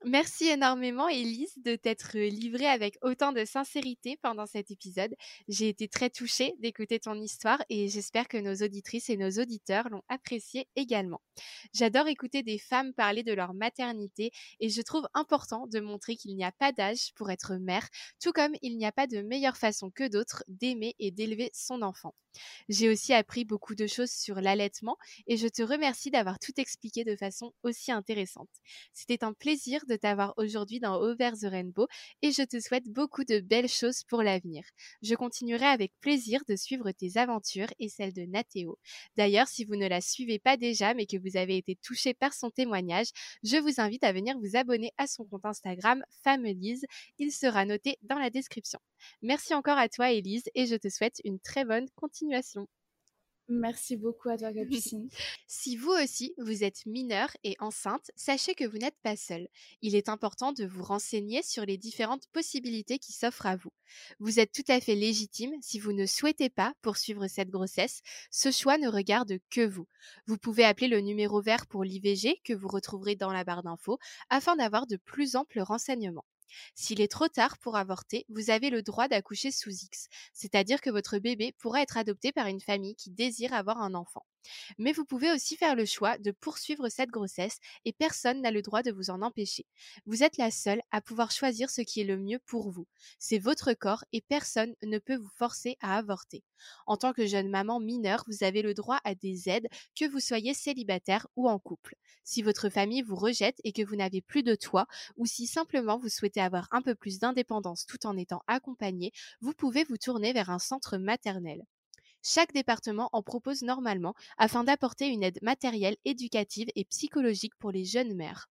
Merci énormément, Elise, de t'être livrée avec autant de sincérité pendant cet épisode. J'ai été très touchée d'écouter ton histoire et j'espère que nos auditrices et nos auditeurs l'ont appréciée également. J'adore écouter des femmes parler de leur maternité et je trouve important de montrer qu'il n'y a pas d'âge pour être mère, tout comme il n'y a pas de meilleure façon que d'autres d'aimer et d'élever son enfant. J'ai aussi appris beaucoup de choses sur l'allaitement et je te remercie d'avoir tout expliqué de façon aussi intéressante. C'était un plaisir de t'avoir aujourd'hui dans Over the Rainbow et je te souhaite beaucoup de belles choses pour l'avenir. Je continuerai avec plaisir de suivre tes aventures et celles de Nathéo. D'ailleurs, si vous ne la suivez pas déjà mais que vous avez été touché par son témoignage, je vous invite à venir vous abonner à son compte Instagram Famelise. Il sera noté dans la description. Merci encore à toi Elise et je te souhaite une très bonne continuation. Merci beaucoup à toi, Capucine. si vous aussi, vous êtes mineur et enceinte, sachez que vous n'êtes pas seul. Il est important de vous renseigner sur les différentes possibilités qui s'offrent à vous. Vous êtes tout à fait légitime si vous ne souhaitez pas poursuivre cette grossesse. Ce choix ne regarde que vous. Vous pouvez appeler le numéro vert pour l'IVG que vous retrouverez dans la barre d'infos afin d'avoir de plus amples renseignements. S'il est trop tard pour avorter, vous avez le droit d'accoucher sous X, c'est-à-dire que votre bébé pourra être adopté par une famille qui désire avoir un enfant. Mais vous pouvez aussi faire le choix de poursuivre cette grossesse et personne n'a le droit de vous en empêcher. Vous êtes la seule à pouvoir choisir ce qui est le mieux pour vous. C'est votre corps et personne ne peut vous forcer à avorter. En tant que jeune maman mineure, vous avez le droit à des aides, que vous soyez célibataire ou en couple. Si votre famille vous rejette et que vous n'avez plus de toit, ou si simplement vous souhaitez avoir un peu plus d'indépendance tout en étant accompagné, vous pouvez vous tourner vers un centre maternel. Chaque département en propose normalement afin d'apporter une aide matérielle, éducative et psychologique pour les jeunes mères.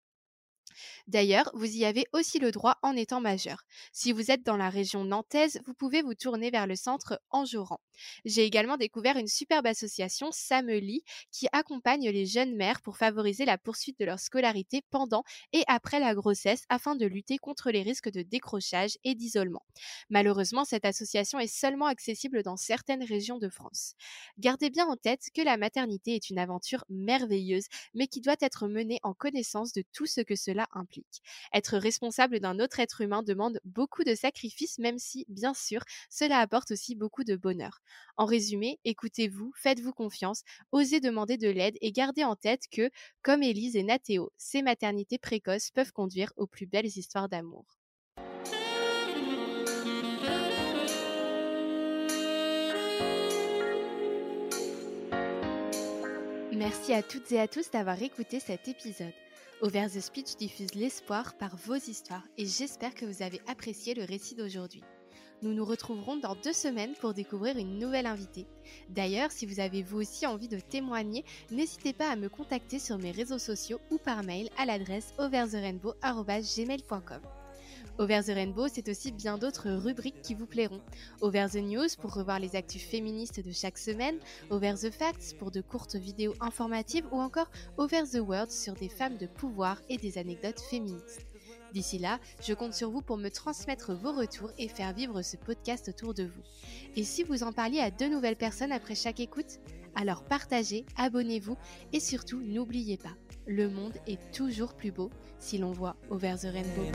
D'ailleurs, vous y avez aussi le droit en étant majeur. Si vous êtes dans la région nantaise, vous pouvez vous tourner vers le centre Enjouran. J'ai également découvert une superbe association, Sameli, qui accompagne les jeunes mères pour favoriser la poursuite de leur scolarité pendant et après la grossesse afin de lutter contre les risques de décrochage et d'isolement. Malheureusement, cette association est seulement accessible dans certaines régions de France. Gardez bien en tête que la maternité est une aventure merveilleuse, mais qui doit être menée en connaissance de tout ce que cela implique. Être responsable d'un autre être humain demande beaucoup de sacrifices, même si, bien sûr, cela apporte aussi beaucoup de bonheur. En résumé, écoutez-vous, faites-vous confiance, osez demander de l'aide et gardez en tête que, comme Élise et Nathéo, ces maternités précoces peuvent conduire aux plus belles histoires d'amour. Merci à toutes et à tous d'avoir écouté cet épisode. Over the Speech diffuse l'espoir par vos histoires et j'espère que vous avez apprécié le récit d'aujourd'hui. Nous nous retrouverons dans deux semaines pour découvrir une nouvelle invitée. D'ailleurs, si vous avez vous aussi envie de témoigner, n'hésitez pas à me contacter sur mes réseaux sociaux ou par mail à l'adresse overtherainbow.gmail.com. Over the Rainbow, c'est aussi bien d'autres rubriques qui vous plairont. Over the News pour revoir les actus féministes de chaque semaine, Over the Facts pour de courtes vidéos informatives ou encore Over the World sur des femmes de pouvoir et des anecdotes féministes. D'ici là, je compte sur vous pour me transmettre vos retours et faire vivre ce podcast autour de vous. Et si vous en parliez à deux nouvelles personnes après chaque écoute, alors partagez, abonnez-vous et surtout n'oubliez pas, le monde est toujours plus beau si l'on voit Over the Rainbow.